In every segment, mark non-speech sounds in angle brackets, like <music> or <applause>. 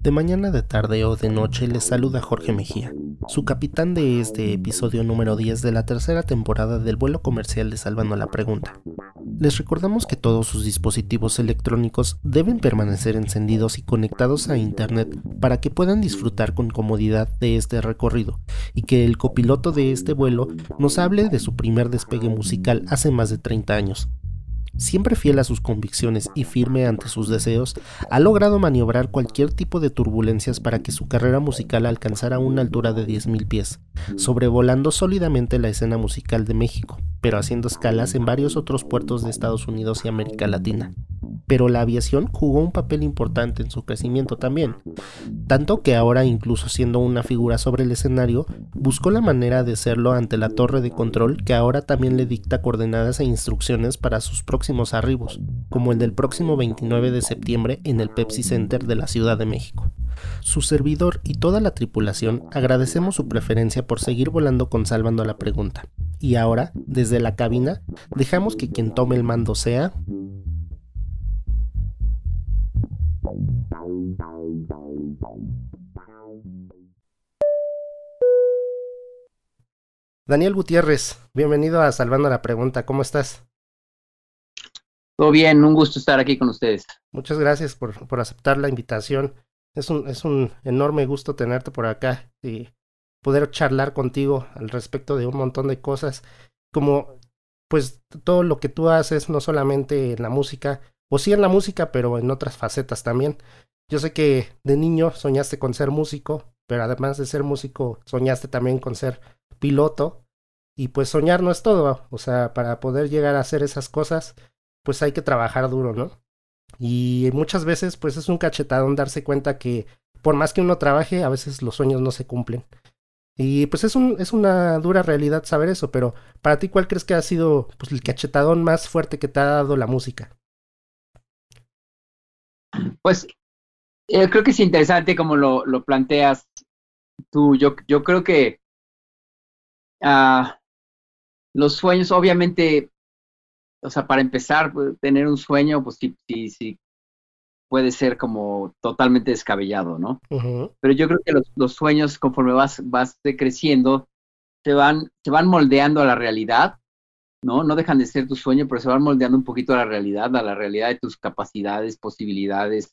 De mañana, de tarde o de noche les saluda Jorge Mejía, su capitán de este episodio número 10 de la tercera temporada del vuelo comercial de Salvando la Pregunta. Les recordamos que todos sus dispositivos electrónicos deben permanecer encendidos y conectados a Internet para que puedan disfrutar con comodidad de este recorrido y que el copiloto de este vuelo nos hable de su primer despegue musical hace más de 30 años, siempre fiel a sus convicciones y firme ante sus deseos, ha logrado maniobrar cualquier tipo de turbulencias para que su carrera musical alcanzara una altura de 10.000 pies, sobrevolando sólidamente la escena musical de México, pero haciendo escalas en varios otros puertos de Estados Unidos y América Latina. Pero la aviación jugó un papel importante en su crecimiento también, tanto que ahora incluso siendo una figura sobre el escenario, buscó la manera de serlo ante la torre de control que ahora también le dicta coordenadas e instrucciones para sus próximos arribos, como el del próximo 29 de septiembre en el Pepsi Center de la Ciudad de México. Su servidor y toda la tripulación agradecemos su preferencia por seguir volando con Salvando la Pregunta. Y ahora, desde la cabina, dejamos que quien tome el mando sea Daniel Gutiérrez, bienvenido a Salvando la Pregunta, ¿cómo estás? Todo bien, un gusto estar aquí con ustedes. Muchas gracias por, por aceptar la invitación. Es un, es un enorme gusto tenerte por acá y poder charlar contigo al respecto de un montón de cosas, como pues todo lo que tú haces, no solamente en la música, o sí en la música, pero en otras facetas también. Yo sé que de niño soñaste con ser músico, pero además de ser músico, soñaste también con ser piloto. Y pues soñar no es todo, o sea, para poder llegar a hacer esas cosas, pues hay que trabajar duro, ¿no? Y muchas veces, pues es un cachetadón darse cuenta que por más que uno trabaje, a veces los sueños no se cumplen. Y pues es, un, es una dura realidad saber eso, pero para ti, ¿cuál crees que ha sido pues, el cachetadón más fuerte que te ha dado la música? Pues eh, creo que es interesante como lo, lo planteas tú. Yo, yo creo que uh, los sueños, obviamente, o sea, para empezar, pues, tener un sueño, pues sí, sí, sí, puede ser como totalmente descabellado, ¿no? Pero yo creo que los, los, sueños, conforme vas, vas creciendo, se van, se van moldeando a la realidad, ¿no? No dejan de ser tu sueño, pero se van moldeando un poquito a la realidad, a la realidad de tus capacidades, posibilidades,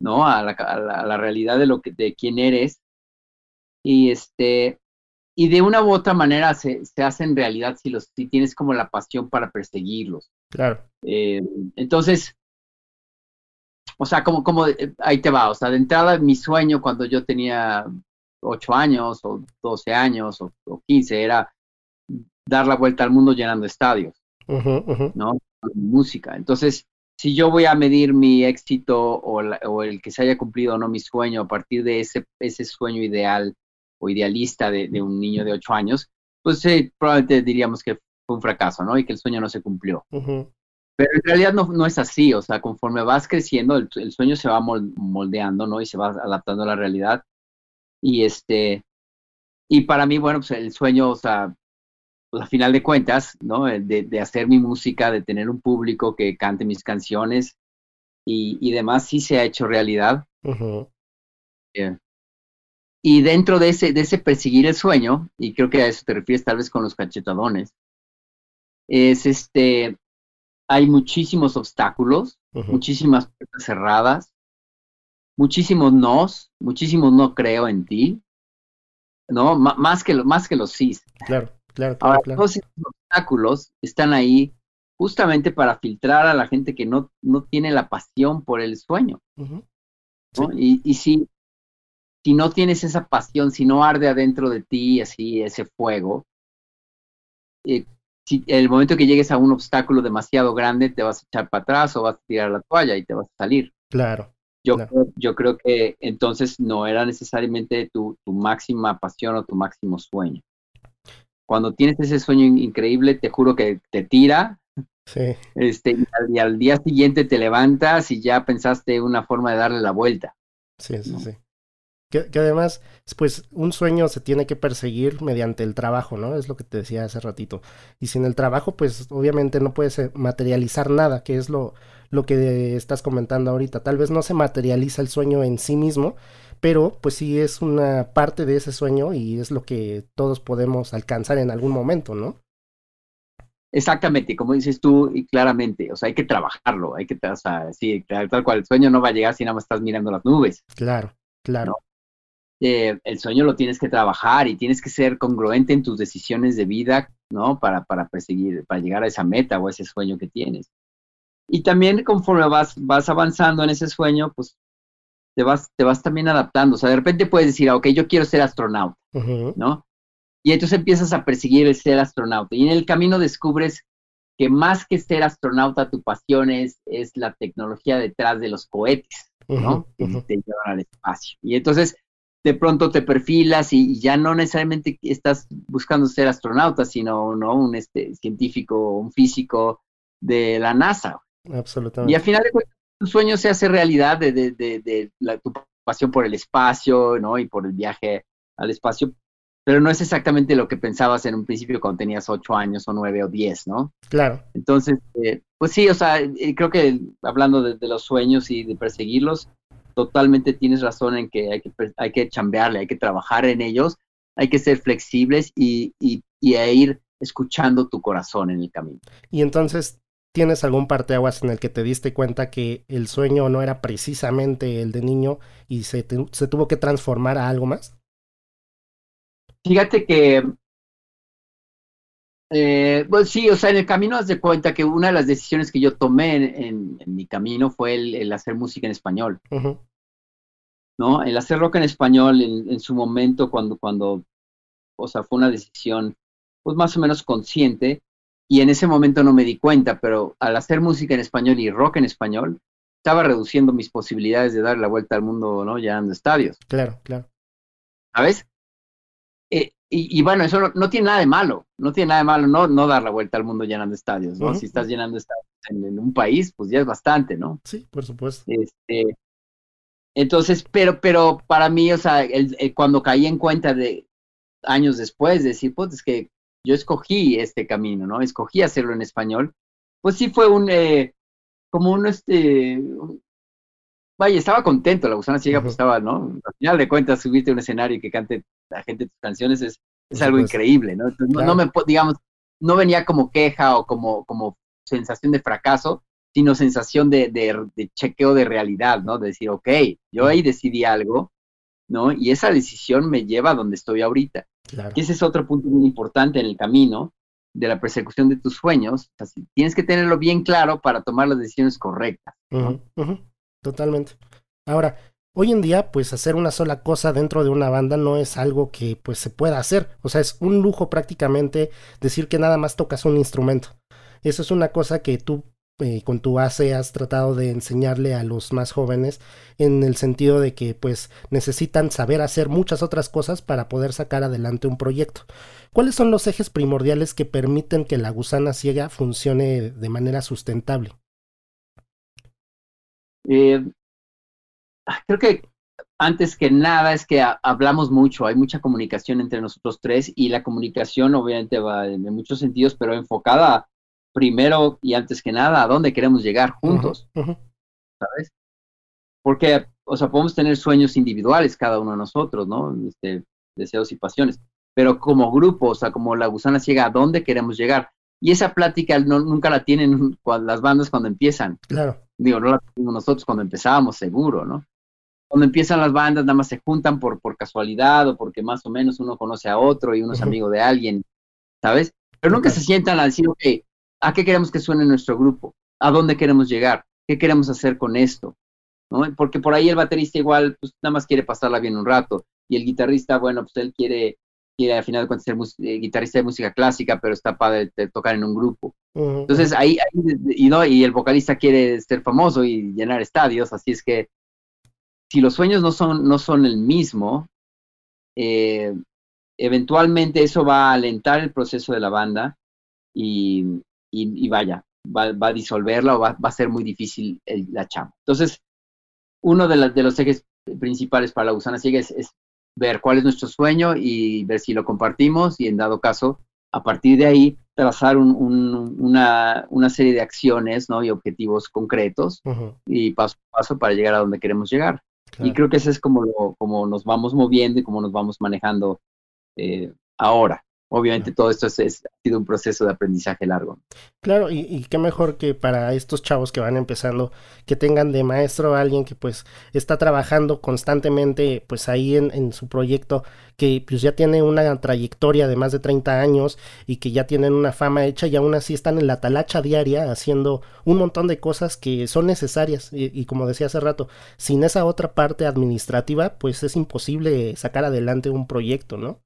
¿no? A la, a la, realidad de lo que, de quién eres. Y este, y de una u otra manera se, se hacen realidad si los, si tienes como la pasión para perseguirlos. Claro. Eh, entonces, o sea, como, como, eh, ahí te va, o sea, de entrada mi sueño cuando yo tenía ocho años o doce años o, quince era dar la vuelta al mundo llenando estadios, ¿no? Música. Entonces, si yo voy a medir mi éxito o, el que se haya cumplido o no mi sueño a partir de ese, ese sueño ideal o idealista de, un niño de ocho años, pues eh, probablemente diríamos que fue un fracaso, ¿no? Y que el sueño no se cumplió. Pero en realidad no, no, es así, o sea, conforme vas creciendo, el, sueño se va moldeando, ¿no? Y se va adaptando a la realidad. Y este, y para mí, bueno, pues el sueño, o sea, pues a final de cuentas, ¿no? Eh, de, de, hacer mi música, de tener un público que cante mis canciones y, y demás, sí se ha hecho realidad. Y dentro de ese, de ese perseguir el sueño, y creo que a eso te refieres tal vez con los cachetadones, es este, hay muchísimos obstáculos, muchísimas puertas cerradas, muchísimos nos, muchísimos no creo en ti, ¿no? M más que, más que los sí. Claro. Claro, claro, Ahora, Todos esos obstáculos están ahí justamente para filtrar a la gente que no, no tiene la pasión por el sueño. y, y, si, si no tienes esa pasión, si no arde adentro de ti así ese fuego, eh, si el momento que llegues a un obstáculo demasiado grande, te vas a echar para atrás o vas a tirar la toalla y te vas a salir. Claro. Yo, Creo, yo creo que entonces no era necesariamente tu, tu máxima pasión o tu máximo sueño cuando tienes ese sueño increíble, te juro que te tira. Sí. Este, y al, día siguiente te levantas y ya pensaste una forma de darle la vuelta. Sí, sí, sí. Que, además, pues un sueño se tiene que perseguir mediante el trabajo, ¿no? Es lo que te decía hace ratito. Y sin el trabajo, pues obviamente no puedes eh, materializar nada, que es lo, lo que estás comentando ahorita. Tal vez no se materializa el sueño en sí mismo, pero pues sí es una parte de ese sueño y es lo que todos podemos alcanzar en algún momento, ¿no? Exactamente, como dices tú, y claramente, o sea, hay que trabajarlo, hay que, o sea, sí, tal cual, el sueño no va a llegar si nada más estás mirando las nubes. Claro, claro. Eh, el sueño lo tienes que trabajar y tienes que ser congruente en tus decisiones de vida, ¿no? Para, para perseguir, para llegar a esa meta o ese sueño que tienes. Y también conforme vas, vas avanzando en ese sueño, pues te vas, te vas también adaptando. O sea, de repente puedes decir, ah, ok, yo quiero ser astronauta, ¿no? Y entonces empiezas a perseguir el ser astronauta. Y en el camino descubres que más que ser astronauta, tu pasión es, es la tecnología detrás de los cohetes, ¿no? Que te llevan al espacio. Y entonces de pronto te perfilas y, ya no necesariamente estás buscando ser astronauta, sino ¿no? un este, científico, un físico de la NASA. Absolutamente. Y al final de cuentas, tu sueño se hace realidad de, de, de, la, tu pasión por el espacio, ¿no? Y por el viaje al espacio, pero no es exactamente lo que pensabas en un principio cuando tenías ocho años o nueve o diez, ¿no? Claro. Entonces, eh, pues sí, o sea, eh, creo que hablando de, los sueños y de perseguirlos, totalmente tienes razón en que hay que, hay que chambearle, hay que trabajar en ellos, hay que ser flexibles y, y, y a ir escuchando tu corazón en el camino. Y entonces, ¿tienes algún parteaguas en el que te diste cuenta que el sueño no era precisamente el de niño y se, se tuvo que transformar a algo más? Fíjate que, eh, pues sí, o sea, en el camino haz de cuenta que una de las decisiones que yo tomé en, mi camino fue el, hacer música en español. ¿No? El hacer rock en español en, su momento, cuando, cuando, o sea, fue una decisión, pues más o menos consciente, y en ese momento no me di cuenta, pero al hacer música en español y rock en español, estaba reduciendo mis posibilidades de dar la vuelta al mundo, ¿no? Llenando estadios. Claro, claro. ¿Sabes? Eh, y, bueno, eso no, tiene nada de malo, no tiene nada de malo no, no dar la vuelta al mundo llenando estadios, ¿no? Si estás llenando estadios en, un país, pues ya es bastante, ¿no? Sí, por supuesto. Este, entonces, pero, pero para mí, o sea, cuando caí en cuenta de años después, de decir, pues es que yo escogí este camino, ¿no? Escogí hacerlo en español, pues sí fue un, eh, como un, este, vaya, estaba contento, la gusana ciega, pues estaba, ¿no? Al final de cuentas, subirte a un escenario y que cante la gente tus canciones es, es algo increíble, ¿no? no, me, digamos, no venía como queja o como, como sensación de fracaso, sino sensación de, de, chequeo de realidad, ¿no? De decir, ok, yo ahí decidí algo, ¿no? Y esa decisión me lleva a donde estoy ahorita. Claro. ese es otro punto muy importante en el camino de la persecución de tus sueños. tienes que tenerlo bien claro para tomar las decisiones correctas. Totalmente. Ahora, hoy en día, pues hacer una sola cosa dentro de una banda no es algo que pues se pueda hacer. O sea, es un lujo prácticamente decir que nada más tocas un instrumento. Eso es una cosa que tú eh, con tu base has tratado de enseñarle a los más jóvenes en el sentido de que pues necesitan saber hacer muchas otras cosas para poder sacar adelante un proyecto. ¿Cuáles son los ejes primordiales que permiten que la gusana ciega funcione de manera sustentable? Eh, creo que antes que nada es que hablamos mucho, hay mucha comunicación entre nosotros tres y la comunicación obviamente va en, muchos sentidos, pero enfocada primero y antes que nada a dónde queremos llegar juntos, ¿sabes? Porque, o sea, podemos tener sueños individuales cada uno de nosotros, ¿no? Este, deseos y pasiones, pero como grupo, o sea, como la gusana ciega, ¿a dónde queremos llegar? Y esa plática no, nunca la tienen las bandas cuando empiezan. Claro digo, no la tuvimos nosotros cuando empezábamos, seguro, ¿no? Cuando empiezan las bandas, nada más se juntan por, por casualidad o porque más o menos uno conoce a otro y uno es amigo de alguien, ¿sabes? Pero nunca se sientan a decir, ok, ¿a qué queremos que suene nuestro grupo? ¿A dónde queremos llegar? ¿Qué queremos hacer con esto? ¿No? Porque por ahí el baterista igual, pues nada más quiere pasarla bien un rato. Y el guitarrista, bueno, pues él quiere quiere al final de cuentas ser eh, guitarrista de música clásica, pero está padre de, tocar en un grupo. Entonces ahí, y, no, y el vocalista quiere ser famoso y llenar estadios, así es que si los sueños no son, no son el mismo, eh, eventualmente eso va a alentar el proceso de la banda y, y, vaya, va, va, a disolverla o va, va, a ser muy difícil el, la chamba. Entonces, uno de, de los ejes principales para la gusana ciega es, ver cuál es nuestro sueño y ver si lo compartimos y en dado caso, a partir de ahí, trazar una, una, serie de acciones ¿no? y objetivos concretos y paso a paso para llegar a donde queremos llegar. Y creo que ese es como, como nos vamos moviendo y cómo nos vamos manejando eh, ahora. Obviamente todo esto es, ha sido un proceso de aprendizaje largo. Claro, y, qué mejor que para estos chavos que van empezando, que tengan de maestro a alguien que pues está trabajando constantemente pues ahí en, en, su proyecto, que pues ya tiene una trayectoria de más de 30 años y que ya tienen una fama hecha y aún así están en la talacha diaria haciendo un montón de cosas que son necesarias. y como decía hace rato, sin esa otra parte administrativa pues es imposible sacar adelante un proyecto, ¿no?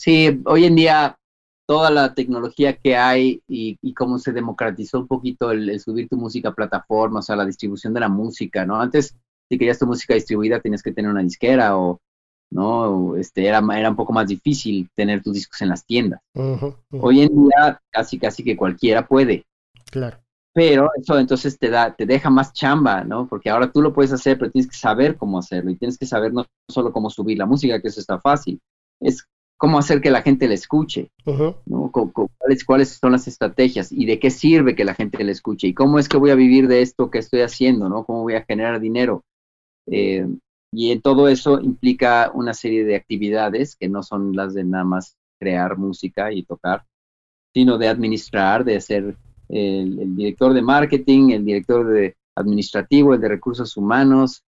Sí, hoy en día toda la tecnología que hay y, cómo se democratizó un poquito el, subir tu música a plataformas, o sea, la distribución de la música, ¿no? Antes, si querías tu música distribuida, tenías que tener una disquera o, ¿no? Este, era, era un poco más difícil tener tus discos en las tiendas. Hoy en día, casi, casi que cualquiera puede. Claro. Pero eso entonces te da, te deja más chamba, ¿no? Porque ahora tú lo puedes hacer, pero tienes que saber cómo hacerlo y tienes que saber no solo cómo subir la música, que eso está fácil, es cómo hacer que la gente le escuche, ¿no? ¿Cuáles, ¿Cuáles son las estrategias y de qué sirve que la gente le escuche? ¿Y cómo es que voy a vivir de esto que estoy haciendo? ¿no? ¿Cómo voy a generar dinero? Eh, y en todo eso implica una serie de actividades que no son las de nada más crear música y tocar, sino de administrar, de ser el, director de marketing, el director de administrativo, el de recursos humanos,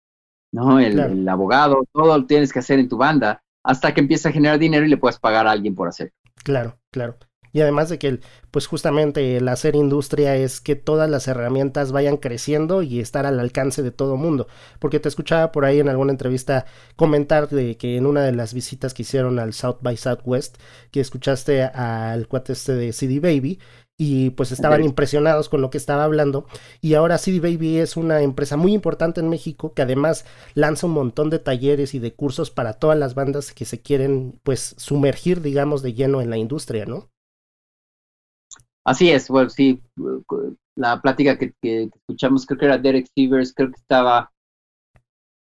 ¿no? El, el abogado, todo lo tienes que hacer en tu banda hasta que empiece a generar dinero y le puedas pagar a alguien por hacerlo. Claro, claro. Y además de que, pues justamente el hacer industria es que todas las herramientas vayan creciendo y estar al alcance de todo mundo. Porque te escuchaba por ahí en alguna entrevista comentar de que en una de las visitas que hicieron al South by Southwest, que escuchaste al cuate este de CD Baby, y pues estaban impresionados con lo que estaba hablando. Y ahora CD Baby es una empresa muy importante en México que además lanza un montón de talleres y de cursos para todas las bandas que se quieren pues sumergir, digamos, de lleno en la industria, ¿no? Así es, bueno, sí, la plática que, escuchamos, creo que era Derek Stevers, creo que estaba,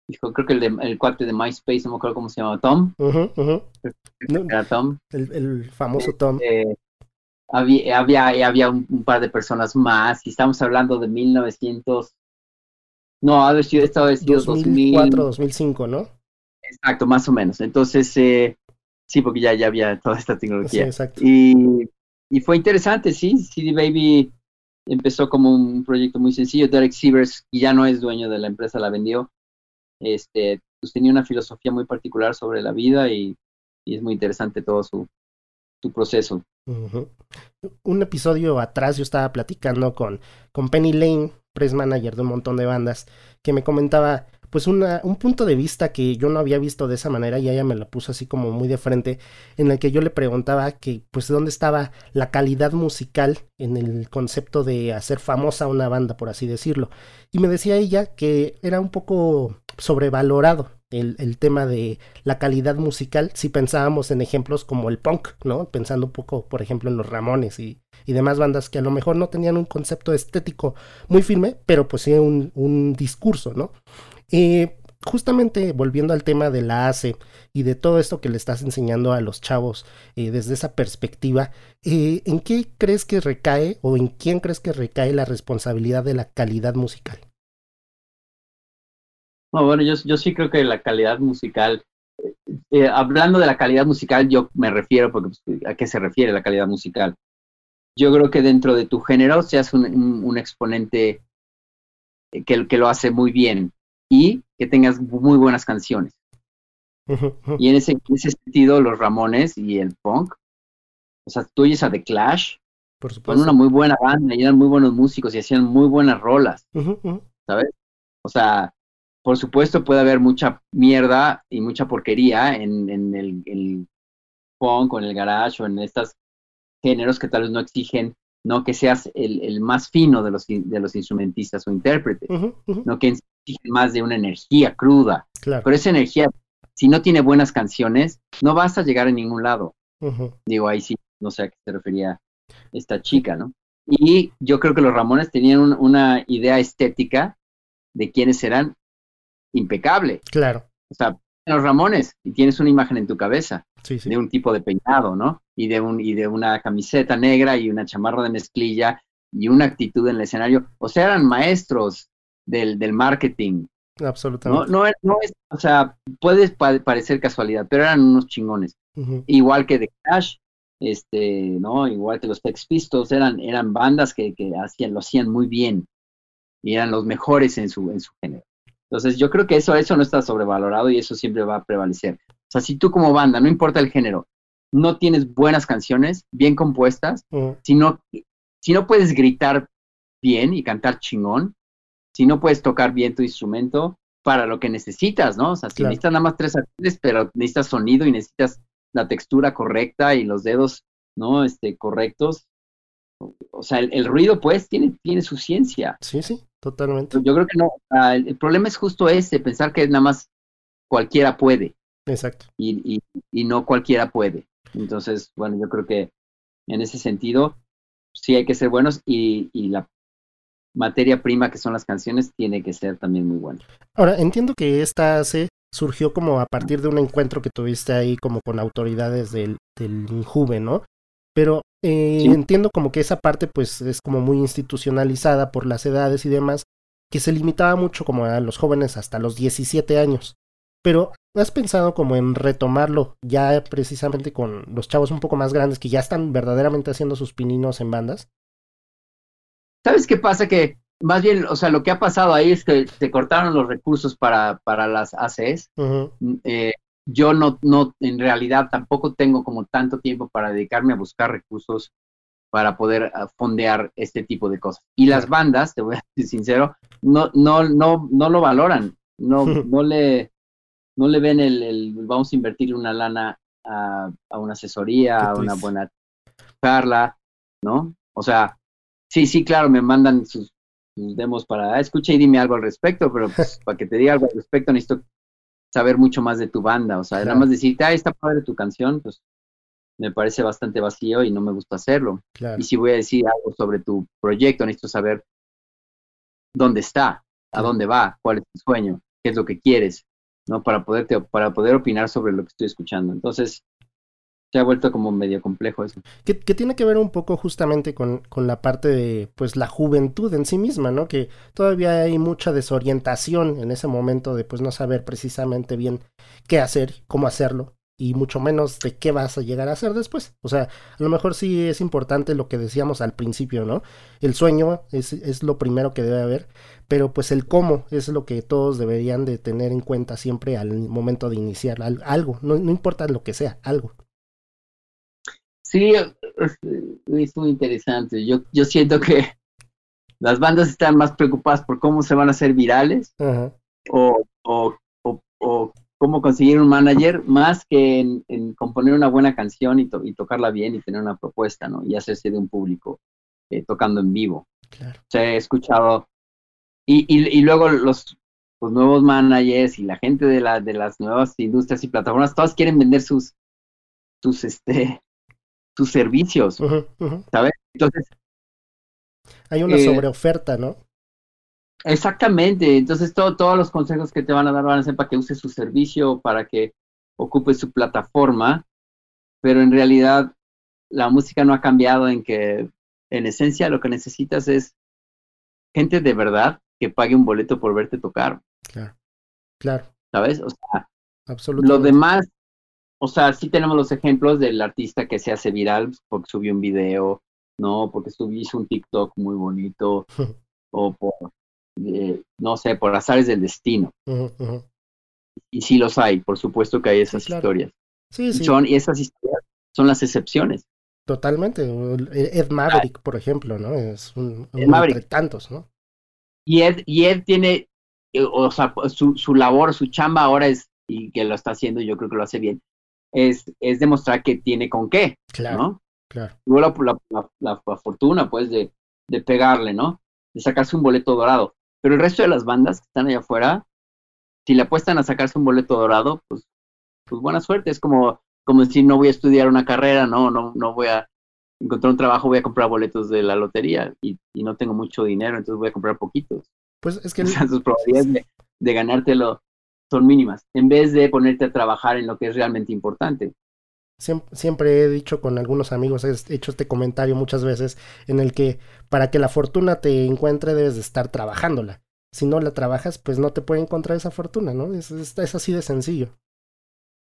dijo, creo que el, el cuate de MySpace, no me acuerdo cómo se llama, Tom. Era Tom. El, famoso Tom. Este, había, había, había un, par de personas más, y estamos hablando de 1900, no, ha sido, estado 2004, 2005, ¿no? Exacto, más o menos. Entonces, eh, sí, porque ya, ya había toda esta tecnología. Sí, exacto. Y, y fue interesante, sí, CD Baby empezó como un proyecto muy sencillo, Derek Sievers, y ya no es dueño de la empresa, la vendió, este, pues tenía una filosofía muy particular sobre la vida y, y es muy interesante todo su, su proceso. Un episodio atrás yo estaba platicando con, con Penny Lane, press manager de un montón de bandas, que me comentaba pues una, un punto de vista que yo no había visto de esa manera y ella me lo puso así como muy de frente, en el que yo le preguntaba que pues dónde estaba la calidad musical en el concepto de hacer famosa una banda, por así decirlo. Y me decía ella que era un poco sobrevalorado el, tema de la calidad musical si pensábamos en ejemplos como el punk, ¿no? Pensando un poco, por ejemplo, en los Ramones y, y demás bandas que a lo mejor no tenían un concepto estético muy firme, pero pues sí un, un discurso, ¿no? Justamente volviendo al tema de la ACE y de todo esto que le estás enseñando a los chavos eh, desde esa perspectiva, eh, ¿en qué crees que recae o en quién crees que recae la responsabilidad de la calidad musical? Bueno, yo, yo sí creo que la calidad musical, eh, hablando de la calidad musical, yo me refiero, porque pues, ¿a qué se refiere la calidad musical? Yo creo que dentro de tu género seas un, un, exponente que, que, lo hace muy bien y que tengas muy buenas canciones. Y en ese, en ese sentido, los Ramones y el punk, o sea, tú oyes a The Clash, Por supuesto. Son una muy buena banda y eran muy buenos músicos y hacían muy buenas rolas, ¿sabes? O sea, por supuesto puede haber mucha mierda y mucha porquería en, en el, el, punk o en el garage o en estos géneros que tal vez no exigen no que seas el, el más fino de los, de los instrumentistas o intérpretes, no que exigen más de una energía cruda. Pero esa energía, si no tiene buenas canciones, no vas a llegar a ningún lado. Digo, ahí sí, no sé a qué se refería esta chica, ¿no? Y yo creo que los Ramones tenían una idea estética de quiénes eran impecable. Claro. O sea, los Ramones y tienes una imagen en tu cabeza Sí, sí. de un tipo de peinado, ¿no? Y de un y de una camiseta negra y una chamarra de mezclilla y una actitud en el escenario. O sea, eran maestros del, del marketing. Absolutamente. no, es- no es, o sea, puede pa- parecer casualidad, pero eran unos chingones. Igual que The Clash, este, ¿no? Igual que los Pistols, eran, eran bandas que, que hacían, lo hacían muy bien y eran los mejores en su, en su género. Entonces, yo creo que eso, eso no está sobrevalorado y eso siempre va a prevalecer. O sea, si tú como banda, no importa el género, no tienes buenas canciones, bien compuestas, Ujú. si no, si no puedes gritar bien y cantar chingón, si no puedes tocar bien tu instrumento para lo que necesitas, ¿no? O sea, si Claro. necesitas nada más tres acordes, pero necesitas sonido y necesitas la textura correcta y los dedos, ¿no? Este, correctos. O sea, el, el ruido, pues, tiene, tiene su ciencia. Sí, sí, totalmente. Yo creo que no. el, el problema es justo ese, pensar que nada más cualquiera puede Exacto. y, y, y no cualquiera puede. Entonces, bueno, yo creo que en ese sentido sí hay que ser buenos y, y la materia prima que son las canciones tiene que ser también muy buena. Ahora, entiendo que esta se surgió como a partir de un encuentro que tuviste ahí como con autoridades del, del Injuve, ¿no? Pero eh, Sí. entiendo como que esa parte pues es como muy institucionalizada por las edades y demás, que se limitaba mucho como a los jóvenes hasta los 17 años. Pero ¿has pensado como en retomarlo ya precisamente con los chavos un poco más grandes que ya están verdaderamente haciendo sus pininos en bandas? ¿Sabes qué pasa? Que más bien, o sea, lo que ha pasado ahí es que se cortaron los recursos para, para las ACs. Ujú, Eh, yo no, no, en realidad tampoco tengo como tanto tiempo para dedicarme a buscar recursos para poder ah, fondear este tipo de cosas. Y las bandas, te voy a decir sincero, no, no, no, no lo valoran, no, <laughs> no le, no le ven el, el vamos a invertir una lana a, a una asesoría, a una buena charla, ¿no? O sea, sí, sí, claro, me mandan sus, sus demos para, "Ah, escucha y dime algo al respecto, pero pues, para que te diga algo al respecto necesito saber mucho más de tu banda, o sea, Claro. nada más decirte, ah, está padre tu canción, pues me parece bastante vacío y no me gusta hacerlo. claro. Y si voy a decir algo sobre tu proyecto, necesito saber dónde está, a dónde va, cuál es tu sueño, qué es lo que quieres, ¿no? Para poderte, para poder opinar sobre lo que estoy escuchando. Entonces, se ha vuelto como medio complejo eso. que, tiene que ver un poco justamente con, con la parte de pues la juventud en sí misma, ¿no? Que todavía hay mucha desorientación en ese momento de pues no saber precisamente bien qué hacer, cómo hacerlo y mucho menos de qué vas a llegar a hacer después. O sea, a lo mejor sí es importante lo que decíamos al principio, ¿no? El sueño es, es lo primero que debe haber, pero pues el cómo es lo que todos deberían de tener en cuenta siempre al momento de iniciar al- algo, no importa lo que sea, algo. Sí, es, es muy interesante. Yo, yo siento que <laughs> las bandas están más preocupadas por cómo se van a hacer virales Ajá, o, o, o, o cómo conseguir un manager más que en, en componer una buena canción y, to- y tocarla bien y tener una propuesta, ¿no? Y hacerse de un público eh, tocando en vivo. claro. O sea, he escuchado y, y, y luego los, los nuevos managers y la gente de, la, de las nuevas industrias y plataformas, todas quieren vender sus, sus, este, sus servicios. ¿sabes? Entonces, Hay una Eh, sobreoferta, ¿no? Exactamente, entonces todo, todos los consejos que te van a dar van a ser para que uses su servicio, para que ocupes su plataforma, pero en realidad la música no ha cambiado en que en esencia lo que necesitas es gente de verdad que pague un boleto por verte tocar, Claro, claro, ¿sabes? O sea, absolutamente. lo demás, o sea, sí tenemos los ejemplos del artista que se hace viral porque subió un video, ¿no? Porque subió, hizo un TikTok muy bonito, <laughs> o por, eh, no sé, por azares del destino. Y sí los hay, por supuesto que hay esas claro. historias. Sí, sí, Son, y esas historias son las excepciones. totalmente. Ed Maverick, por ejemplo, ¿no? Es un, entre tantos, ¿no? Y Ed, y Ed tiene, eh, o sea, su, su labor, su chamba ahora es, y que lo está haciendo, yo creo que lo hace bien, es, es demostrar que tiene con qué, Claro, ¿no? claro. Tuvo la, la, la- fortuna, pues, de, de pegarle, ¿no? De sacarse un boleto dorado. Pero el resto de las bandas que están allá afuera, si le apuestan a sacarse un boleto dorado, pues, pues buena suerte. Es como, como decir, no voy a estudiar una carrera, no, no, no voy a encontrar un trabajo, voy a comprar boletos de la lotería y, y no tengo mucho dinero, entonces voy a comprar poquitos. Pues es que <laughs> O sea, tus probabilidades de, de ganártelo son mínimas, en vez de ponerte a trabajar en lo que es realmente importante. Siempre, he dicho con algunos amigos, he hecho este comentario muchas veces, en el que para que la fortuna te encuentre debes de estar trabajándola. Si no la trabajas, pues no te puede encontrar esa fortuna, ¿no? Es, es, así de sencillo.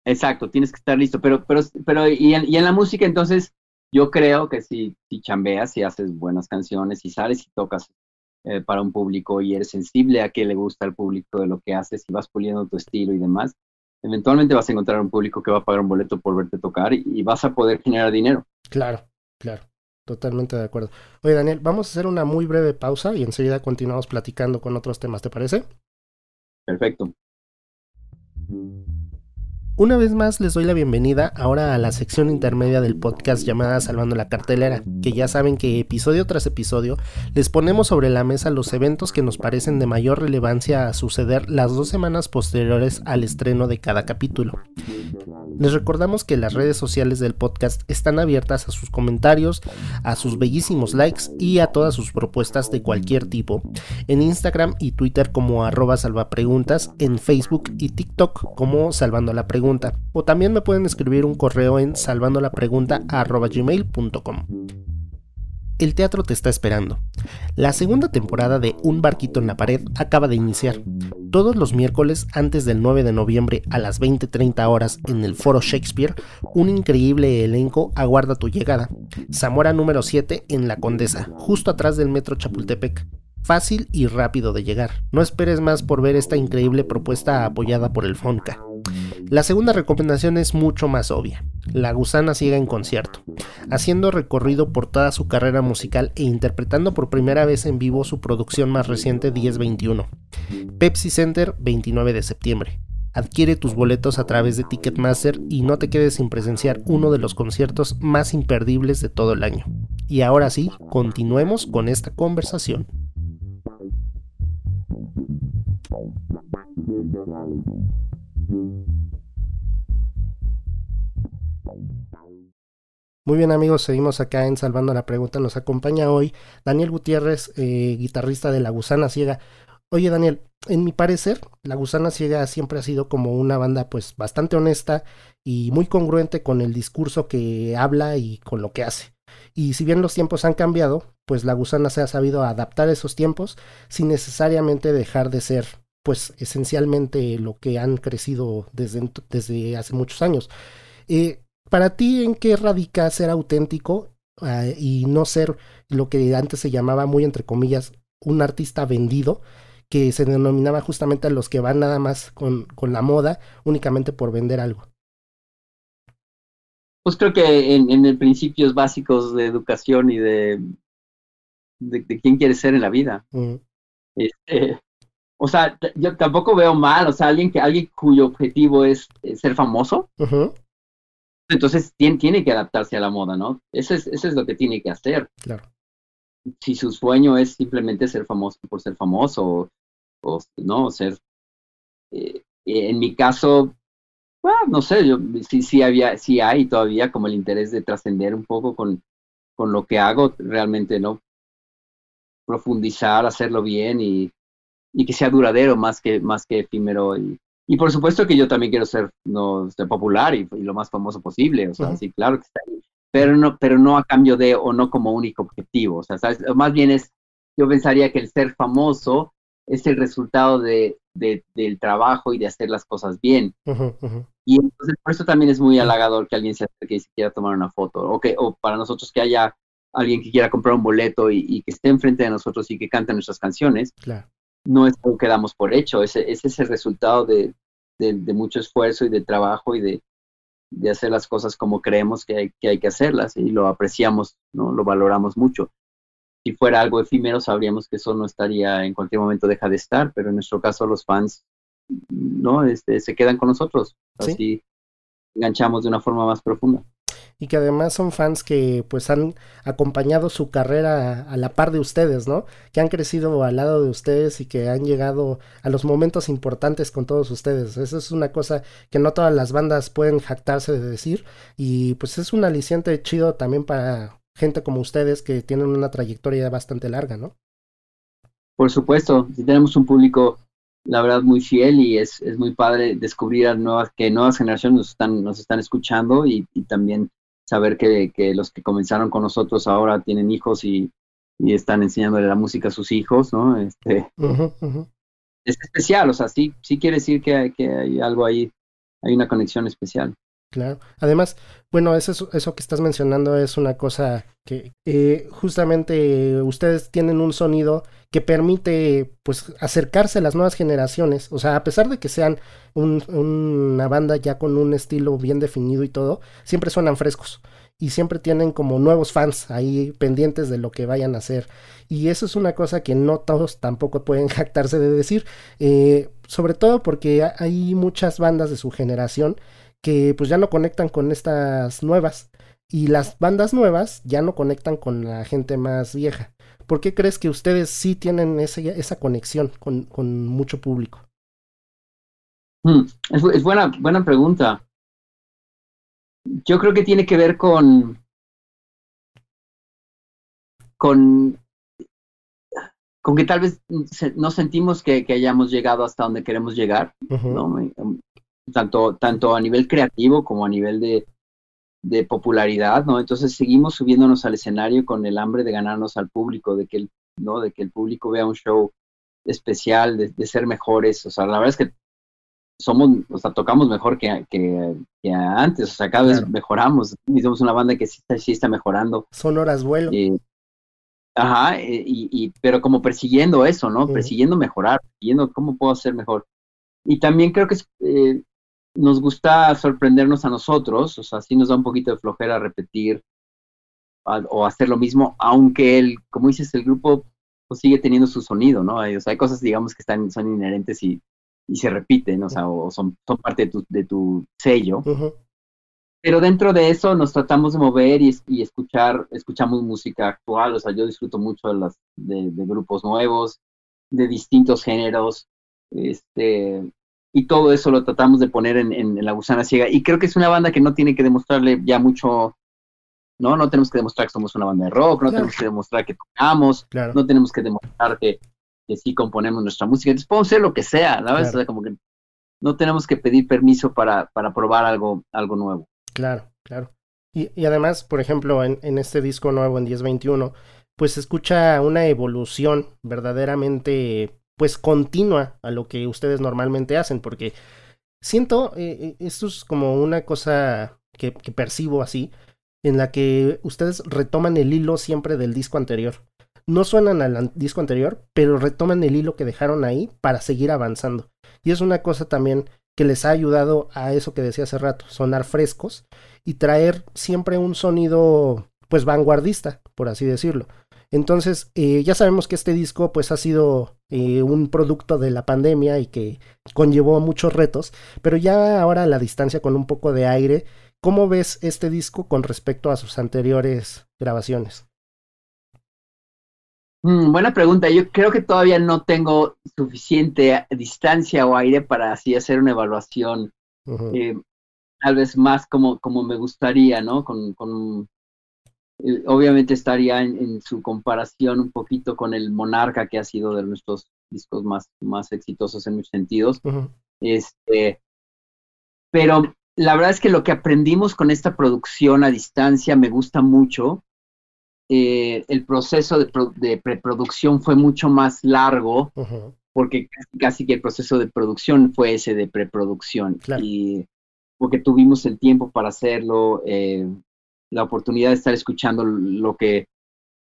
Exacto, tienes que estar listo. Pero, pero, pero y en, y en la música, entonces, yo creo que si, si chambeas, si haces buenas canciones, si sales y tocas eh, para un público y eres sensible a qué le gusta al público de lo que haces y vas puliendo tu estilo y demás, eventualmente vas a encontrar un público que va a pagar un boleto por verte tocar y, vas a poder generar dinero. Claro, claro. Totalmente de acuerdo. Oye, Daniel, vamos a hacer una muy breve pausa y enseguida continuamos platicando con otros temas, ¿te parece? Perfecto. Una vez más les doy la bienvenida ahora a la sección intermedia del podcast llamada Salvando la Cartelera, que ya saben que episodio tras episodio les ponemos sobre la mesa los eventos que nos parecen de mayor relevancia a suceder las dos semanas posteriores al estreno de cada capítulo. Les recordamos que las redes sociales del podcast están abiertas a sus comentarios, a sus bellísimos likes y a todas sus propuestas de cualquier tipo, en Instagram y Twitter como arroba salvapreguntas, en Facebook y TikTok como Salvando la Pregunta o también me pueden escribir un correo en salvandolapregunta.gmail.com. El teatro te está esperando. La segunda temporada de Un barquito en la pared acaba de iniciar. Todos los miércoles antes del 9 de noviembre a las 20:30 horas en el Foro Shakespeare, un increíble elenco aguarda tu llegada. Zamora número 7 en La Condesa, justo atrás del metro Chapultepec fácil y rápido de llegar. No esperes más por ver esta increíble propuesta apoyada por el FONCA. La segunda recomendación es mucho más obvia. La gusana ciega en concierto, haciendo recorrido por toda su carrera musical e interpretando por primera vez en vivo su producción más reciente 1021. Pepsi Center 29 de septiembre. Adquiere tus boletos a través de Ticketmaster y no te quedes sin presenciar uno de los conciertos más imperdibles de todo el año. Y ahora sí, continuemos con esta conversación. Muy bien amigos, seguimos acá en Salvando la Pregunta. Nos acompaña hoy Daniel Gutiérrez, eh, guitarrista de La Gusana Ciega. Oye Daniel, en mi parecer, La Gusana Ciega siempre ha sido como una banda pues bastante honesta y muy congruente con el discurso que habla y con lo que hace. Y si bien los tiempos han cambiado, pues La Gusana se ha sabido adaptar a esos tiempos sin necesariamente dejar de ser pues esencialmente lo que han crecido desde, desde hace muchos años. Eh, para ti, ¿en qué radica ser auténtico ah, y no ser lo que antes se llamaba muy entre comillas un artista vendido? que se denominaba justamente a los que van nada más con, con la moda únicamente por vender algo. Pues creo que en, en principios básicos de educación y de, de, quién quiere ser en la vida. Este, o sea, yo tampoco veo mal, o sea, alguien que alguien cuyo objetivo es, ser famoso, entonces tiene, tiene, que adaptarse a la moda, ¿no? Eso es, eso es lo que tiene que hacer. Claro. Si su sueño es simplemente ser famoso por ser famoso, o, no, ser, eh, en mi caso, no sé, yo sí, sí había, sí hay todavía como el interés de trascender un poco con, con lo que hago, realmente, ¿no? Profundizar, hacerlo bien y y que sea duradero más que, más que efímero. Y, y por supuesto que yo también quiero ser, no, ser popular y, lo más famoso posible, o sea, sí, claro que está ahí. Pero no, pero no a cambio de, o no como único objetivo, o sea, ¿sabes? más bien es, yo pensaría que el ser famoso es el resultado de, de del trabajo y de hacer las cosas bien. Y entonces por eso también es muy halagador que alguien se acerque y se quiera tomar una foto, o, que, o para nosotros que haya alguien que quiera comprar un boleto y, y, que esté enfrente de nosotros y que cante nuestras canciones. Claro no es algo que damos por hecho, ese, ese es el resultado de, de, mucho esfuerzo y de trabajo y de, de hacer las cosas como creemos que hay, que hay que hacerlas y lo apreciamos, ¿no? lo valoramos mucho. Si fuera algo efímero, sabríamos que eso no estaría, en cualquier momento deja de estar, pero en nuestro caso los fans no este, se quedan con nosotros, así enganchamos de una forma más profunda y que además son fans que pues han acompañado su carrera a, la par de ustedes, ¿no? Que han crecido al lado de ustedes y que han llegado a los momentos importantes con todos ustedes. Eso es una cosa que no todas las bandas pueden jactarse de decir y pues es un aliciente chido también para gente como ustedes que tienen una trayectoria bastante larga, ¿no? Por supuesto, si tenemos un público la verdad muy fiel y es, es muy padre descubrir a nuevas, que nuevas generaciones nos están, nos están escuchando y, también saber que, que, los que comenzaron con nosotros ahora tienen hijos y, y están enseñándole la música a sus hijos, ¿no? Este, Es especial, o sea, sí, sí quiere decir que, que hay algo ahí, hay una conexión especial. Claro. Además, bueno, eso, eso que estás mencionando es una cosa que eh, justamente ustedes tienen un sonido que permite pues acercarse a las nuevas generaciones. O sea, a pesar de que sean una banda ya con un estilo bien definido y todo, siempre suenan frescos. Y siempre tienen como nuevos fans ahí pendientes de lo que vayan a hacer. Y eso es una cosa que no todos tampoco pueden <laughs> jactarse de decir. Eh, sobre todo porque hay muchas bandas de su generación que pues ya no conectan con estas nuevas y las bandas nuevas ya no conectan con la gente más vieja. ¿Por qué crees que ustedes sí tienen esa conexión con, con, mucho público? Hmm, es, buena, buena pregunta. Yo creo que tiene que ver con, con, con que tal vez no sentimos que, hayamos llegado hasta donde queremos llegar, ¿no? Tanto, tanto a nivel creativo como a nivel de, de popularidad, ¿no? Entonces seguimos subiéndonos al escenario con el hambre de ganarnos al público, de que el, ¿no? De que el público vea un show especial, de, ser mejores. O sea, la verdad es que somos, o sea, tocamos mejor que, que, antes, o sea, cada vez mejoramos. Y somos una banda que sí está, sí está mejorando. Son horas vuelo. Eh, ajá, eh, y, y, pero como persiguiendo eso, ¿no? Persiguiendo mejorar, persiguiendo cómo puedo hacer mejor. Y también creo que es, eh, nos gusta sorprendernos a nosotros, o sea, sí nos da un poquito de flojera repetir o hacer lo mismo, aunque el, como dices, el grupo pues, sigue teniendo su sonido, ¿no? Hay, o sea, hay cosas, digamos, que están, son inherentes y, y se repiten, o sea, o son, son parte de tu, de tu sello. Pero dentro de eso nos tratamos de mover y, y, escuchar, escuchamos música actual, o sea, yo disfruto mucho de, las, de, de grupos nuevos, de distintos géneros, este, y todo eso lo tratamos de poner en, en, La Gusana Ciega. Y creo que es una banda que no tiene que demostrarle ya mucho, ¿no? No tenemos que demostrar que somos una banda de rock, no tenemos que demostrar que tocamos, no tenemos que demostrar que, que, sí componemos nuestra música. Entonces podemos hacer lo que sea, ¿no? O sea, como que no tenemos que pedir permiso para, para probar algo, algo nuevo. Claro, claro. Y, y además, por ejemplo, en, en este disco nuevo, en 1021, pues se escucha una evolución verdaderamente pues continua a lo que ustedes normalmente hacen, porque siento, eh, eh, esto es como una cosa que, que percibo así, en la que ustedes retoman el hilo siempre del disco anterior. No suenan al disco anterior, pero retoman el hilo que dejaron ahí para seguir avanzando. Y es una cosa también que les ha ayudado a eso que decía hace rato, sonar frescos y traer siempre un sonido pues vanguardista, por así decirlo. Entonces, eh, ya sabemos que este disco pues ha sido eh, un producto de la pandemia y que conllevó muchos retos, pero ya ahora a la distancia con un poco de aire, ¿cómo ves este disco con respecto a sus anteriores grabaciones? Mm, buena pregunta. Yo creo que todavía no tengo suficiente distancia o aire para así hacer una evaluación, eh, tal vez más como, como me gustaría, ¿no? Con, con eh, obviamente estaría en, su comparación un poquito con el Monarca, que ha sido de nuestros discos más, más exitosos en muchos sentidos. este, pero la verdad es que lo que aprendimos con esta producción a distancia me gusta mucho. Eh, el proceso de, preproducción fue mucho más largo, porque casi, que el proceso de producción fue ese de preproducción. Y porque tuvimos el tiempo para hacerlo, eh, la oportunidad de estar escuchando lo que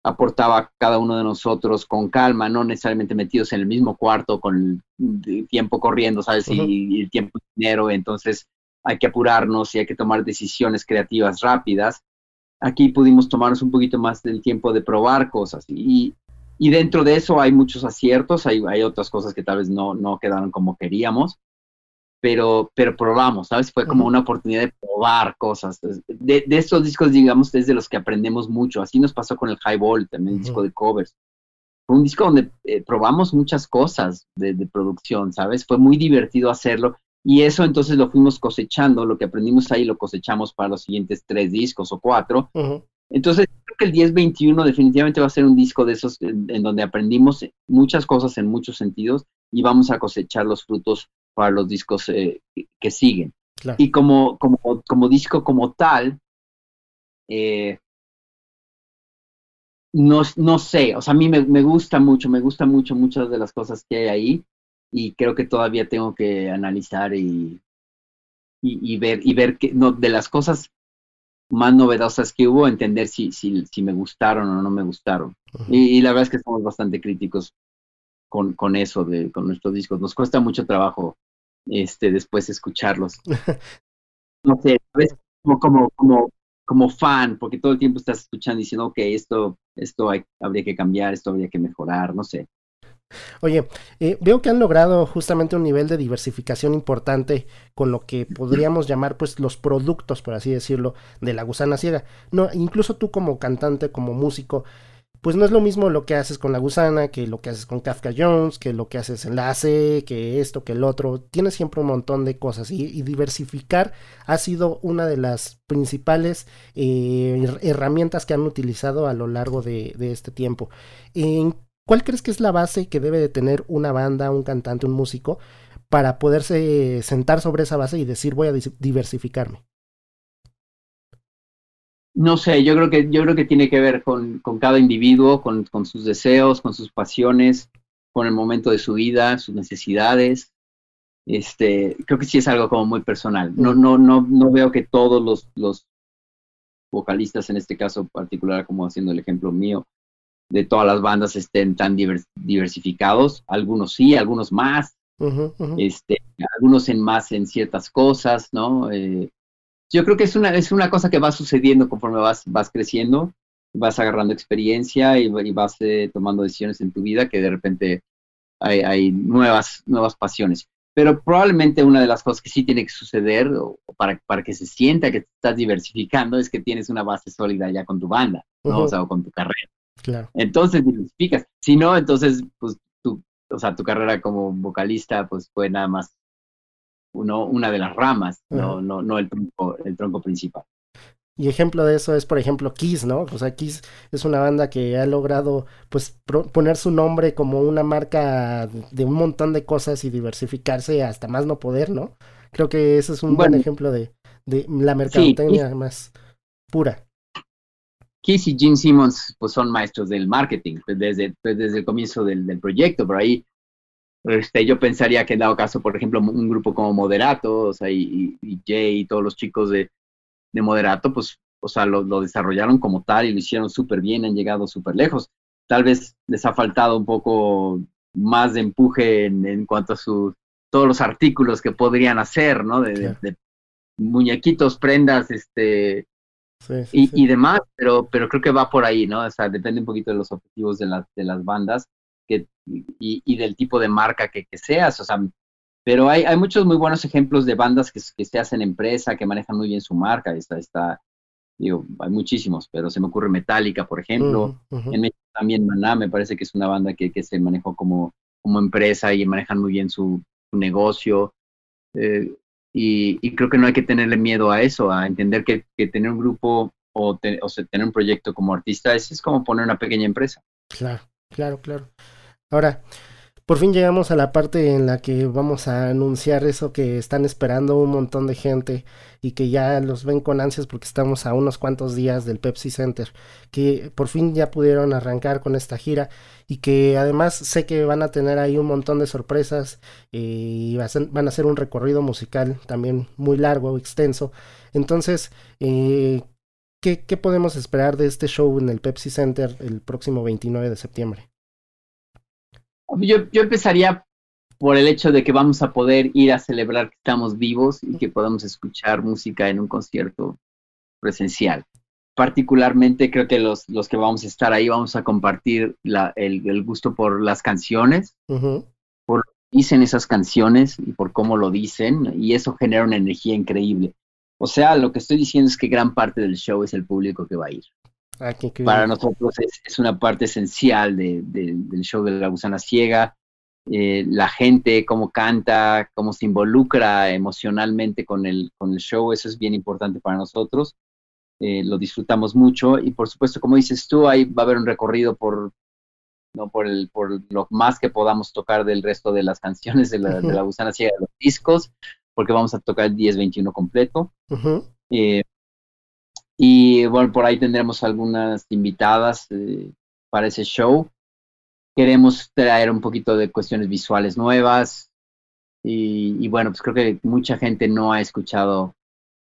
aportaba cada uno de nosotros con calma, no necesariamente metidos en el mismo cuarto con el tiempo corriendo, ¿sabes? y, el tiempo dinero, entonces hay que apurarnos y hay que tomar decisiones creativas rápidas. Aquí pudimos tomarnos un poquito más del tiempo de probar cosas y, y dentro de eso hay muchos aciertos, hay, hay otras cosas que tal vez no, no quedaron como queríamos, pero, pero probamos, ¿sabes? Fue como una oportunidad de probar cosas. De, de, estos discos, digamos, desde los que aprendemos mucho. Así nos pasó con el Highball, también el disco de covers. Fue un disco donde eh, probamos muchas cosas de, de, producción, ¿sabes? Fue muy divertido hacerlo. Y eso entonces lo fuimos cosechando, lo que aprendimos ahí lo cosechamos para los siguientes tres discos o cuatro. Entonces, creo que el 1021 definitivamente va a ser un disco de esos en, donde aprendimos muchas cosas en muchos sentidos y vamos a cosechar los frutos para los discos eh, que siguen. Y como, como, como disco como tal, eh, no, no sé, o sea, a mí me, me, gusta mucho, me gusta mucho muchas de las cosas que hay ahí y creo que todavía tengo que analizar y, y, ver, y ver que, no, de las cosas más novedosas que hubo, entender si, si, si me gustaron o no me gustaron. y, la verdad es que somos bastante críticos con, con eso, de, con nuestros discos. Nos cuesta mucho trabajo este, después escucharlos. <laughs> no sé, como, como, como, como fan, porque todo el tiempo estás escuchando y diciendo, ok, esto, esto hay, habría que cambiar, esto habría que mejorar, no sé. Oye, eh, veo que han logrado justamente un nivel de diversificación importante con lo que podríamos <clears throat> llamar pues los productos, por así decirlo, de la gusana ciega. No, incluso tú como cantante, como músico, pues no es lo mismo lo que haces con la gusana que lo que haces con Kafka Jones, que lo que haces en la AC, que esto, que el otro. Tienes siempre un montón de cosas y, diversificar ha sido una de las principales eh, herramientas que han utilizado a lo largo de, este tiempo. ¿En ¿Cuál crees que es la base que debe de tener una banda, un cantante, un músico para poderse sentar sobre esa base y decir voy a diversificarme? No sé, yo creo que, yo creo que tiene que ver con, con cada individuo, con, con, sus deseos, con sus pasiones, con el momento de su vida, sus necesidades. Este, creo que sí es algo como muy personal. No, no, no, no veo que todos los, los vocalistas, en este caso particular, como haciendo el ejemplo mío, de todas las bandas estén tan diversificados. Algunos sí, algunos más. Este, algunos en más en ciertas cosas, ¿no? Eh, yo creo que es una, es una cosa que va sucediendo conforme vas, vas creciendo, vas agarrando experiencia y, vas eh, tomando decisiones en tu vida que de repente hay, hay, nuevas, nuevas pasiones. Pero probablemente una de las cosas que sí tiene que suceder para, para que se sienta que estás diversificando es que tienes una base sólida ya con tu banda, ¿no? O sea, o con tu carrera. Claro. Entonces diversificas. Si no, entonces, pues, tu, o sea, tu carrera como vocalista, pues fue nada más uno, una de las ramas, no, no, no el tronco, el tronco principal. Y ejemplo de eso es, por ejemplo, Kiss, ¿no? O sea, Kiss es una banda que ha logrado, pues, poner su nombre como una marca de un montón de cosas y diversificarse hasta más no poder, ¿no? Creo que ese es un buen ejemplo de, de la mercadotecnia más pura. Kiss y Gene Simmons, pues, son maestros del marketing pues, desde, pues, desde el comienzo del, del proyecto, por ahí este, yo pensaría que en dado caso, por ejemplo, un grupo como Moderato, o sea, y, Jay y todos los chicos de, de Moderato, pues, o sea, lo, desarrollaron como tal y lo hicieron súper bien, han llegado súper lejos. Tal vez les ha faltado un poco más de empuje en, cuanto a sus todos los artículos que podrían hacer, ¿no? De, muñequitos, prendas, este, y, y, demás, pero, pero creo que va por ahí, ¿no? O sea, depende un poquito de los objetivos de, las de las bandas que, y, del tipo de marca que, seas, o sea, pero hay, hay muchos muy buenos ejemplos de bandas que, que se hacen empresa, que manejan muy bien su marca, está, está, digo, hay muchísimos, pero se me ocurre Metallica, por ejemplo, en México también Maná, me parece que es una banda que, que se manejó como, como empresa y manejan muy bien su, negocio, eh, y, creo que no hay que tenerle miedo a eso, a entender que, que tener un grupo o, o sea, tener un proyecto como artista es, es como poner una pequeña empresa. Claro, claro, claro. Ahora, por fin llegamos a la parte en la que vamos a anunciar eso que están esperando un montón de gente y que ya los ven con ansias porque estamos a unos cuantos días del Pepsi Center, que por fin ya pudieron arrancar con esta gira y que además sé que van a tener ahí un montón de sorpresas eh, y van a hacer un recorrido musical también muy largo, extenso. Entonces, eh, ¿qué, ¿qué podemos esperar de este show en el Pepsi Center el próximo 29 de septiembre? Yo, yo empezaría por el hecho de que vamos a poder ir a celebrar que estamos vivos y que podamos escuchar música en un concierto presencial. Particularmente creo que los, los que vamos a estar ahí vamos a compartir la, el, el, gusto por las canciones, por lo que dicen esas canciones y por cómo lo dicen, y eso genera una energía increíble. O sea, lo que estoy diciendo es que gran parte del show es el público que va a ir. Ah, Para nosotros es, una parte esencial del show de la gusana ciega. Eh, la gente, cómo canta, cómo se involucra emocionalmente con el, con el show, eso es bien importante para nosotros. Eh, lo disfrutamos mucho y por supuesto, como dices tú, ahí va a haber un recorrido por, ¿no? Por, el, por lo más que podamos tocar del resto de las <laughs> canciones de la, de la gusana ciega de los discos, porque vamos a tocar el 10-21 completo. eh, y bueno, por ahí tendremos algunas invitadas eh, para ese show. Queremos traer un poquito de cuestiones visuales nuevas. Y, y, bueno, pues creo que mucha gente no ha escuchado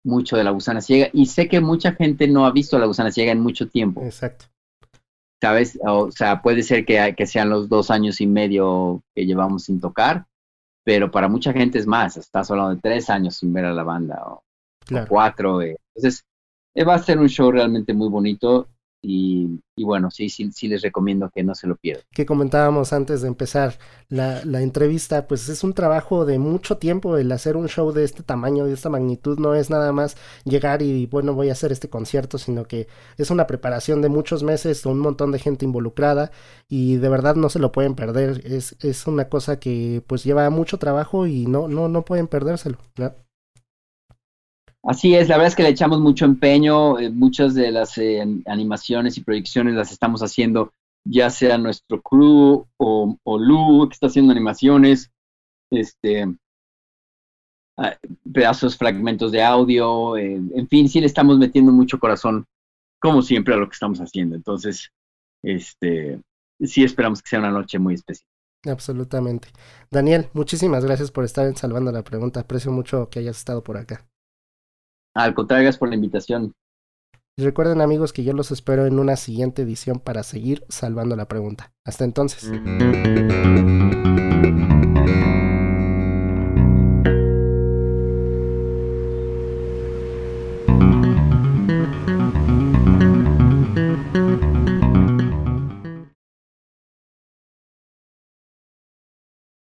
mucho de la gusana ciega. Y sé que mucha gente no ha visto la gusana ciega en mucho tiempo. Exacto. ¿Sabes? O sea, puede ser que, que sean los dos años y medio que llevamos sin tocar, pero para mucha gente es más. Estás hablando de tres años sin ver a la banda o, claro. o cuatro. Eh. Entonces, va a ser un show realmente muy bonito y, y, bueno, sí, sí, sí les recomiendo que no se lo pierdan. Que comentábamos antes de empezar la, la, entrevista, pues es un trabajo de mucho tiempo el hacer un show de este tamaño, de esta magnitud, no es nada más llegar y bueno, voy a hacer este concierto, sino que es una preparación de muchos meses, un montón de gente involucrada y de verdad no se lo pueden perder, es, es una cosa que pues lleva mucho trabajo y no, no, no pueden perdérselo. ¿no? Así es, la verdad es que le echamos mucho empeño, eh, muchas de las eh, animaciones y proyecciones las estamos haciendo ya sea nuestro crew o, o Lu que está haciendo animaciones, este, ah, pedazos, fragmentos de audio, eh, en fin, sí le estamos metiendo mucho corazón, como siempre, a lo que estamos haciendo. Entonces, este, sí esperamos que sea una noche muy especial. Absolutamente. Daniel, muchísimas gracias por estar Salvando la Pregunta. Aprecio mucho que hayas estado por acá. Al contrario, gracias por la invitación. Recuerden amigos que yo los espero en una siguiente edición para seguir salvando la pregunta. Hasta entonces.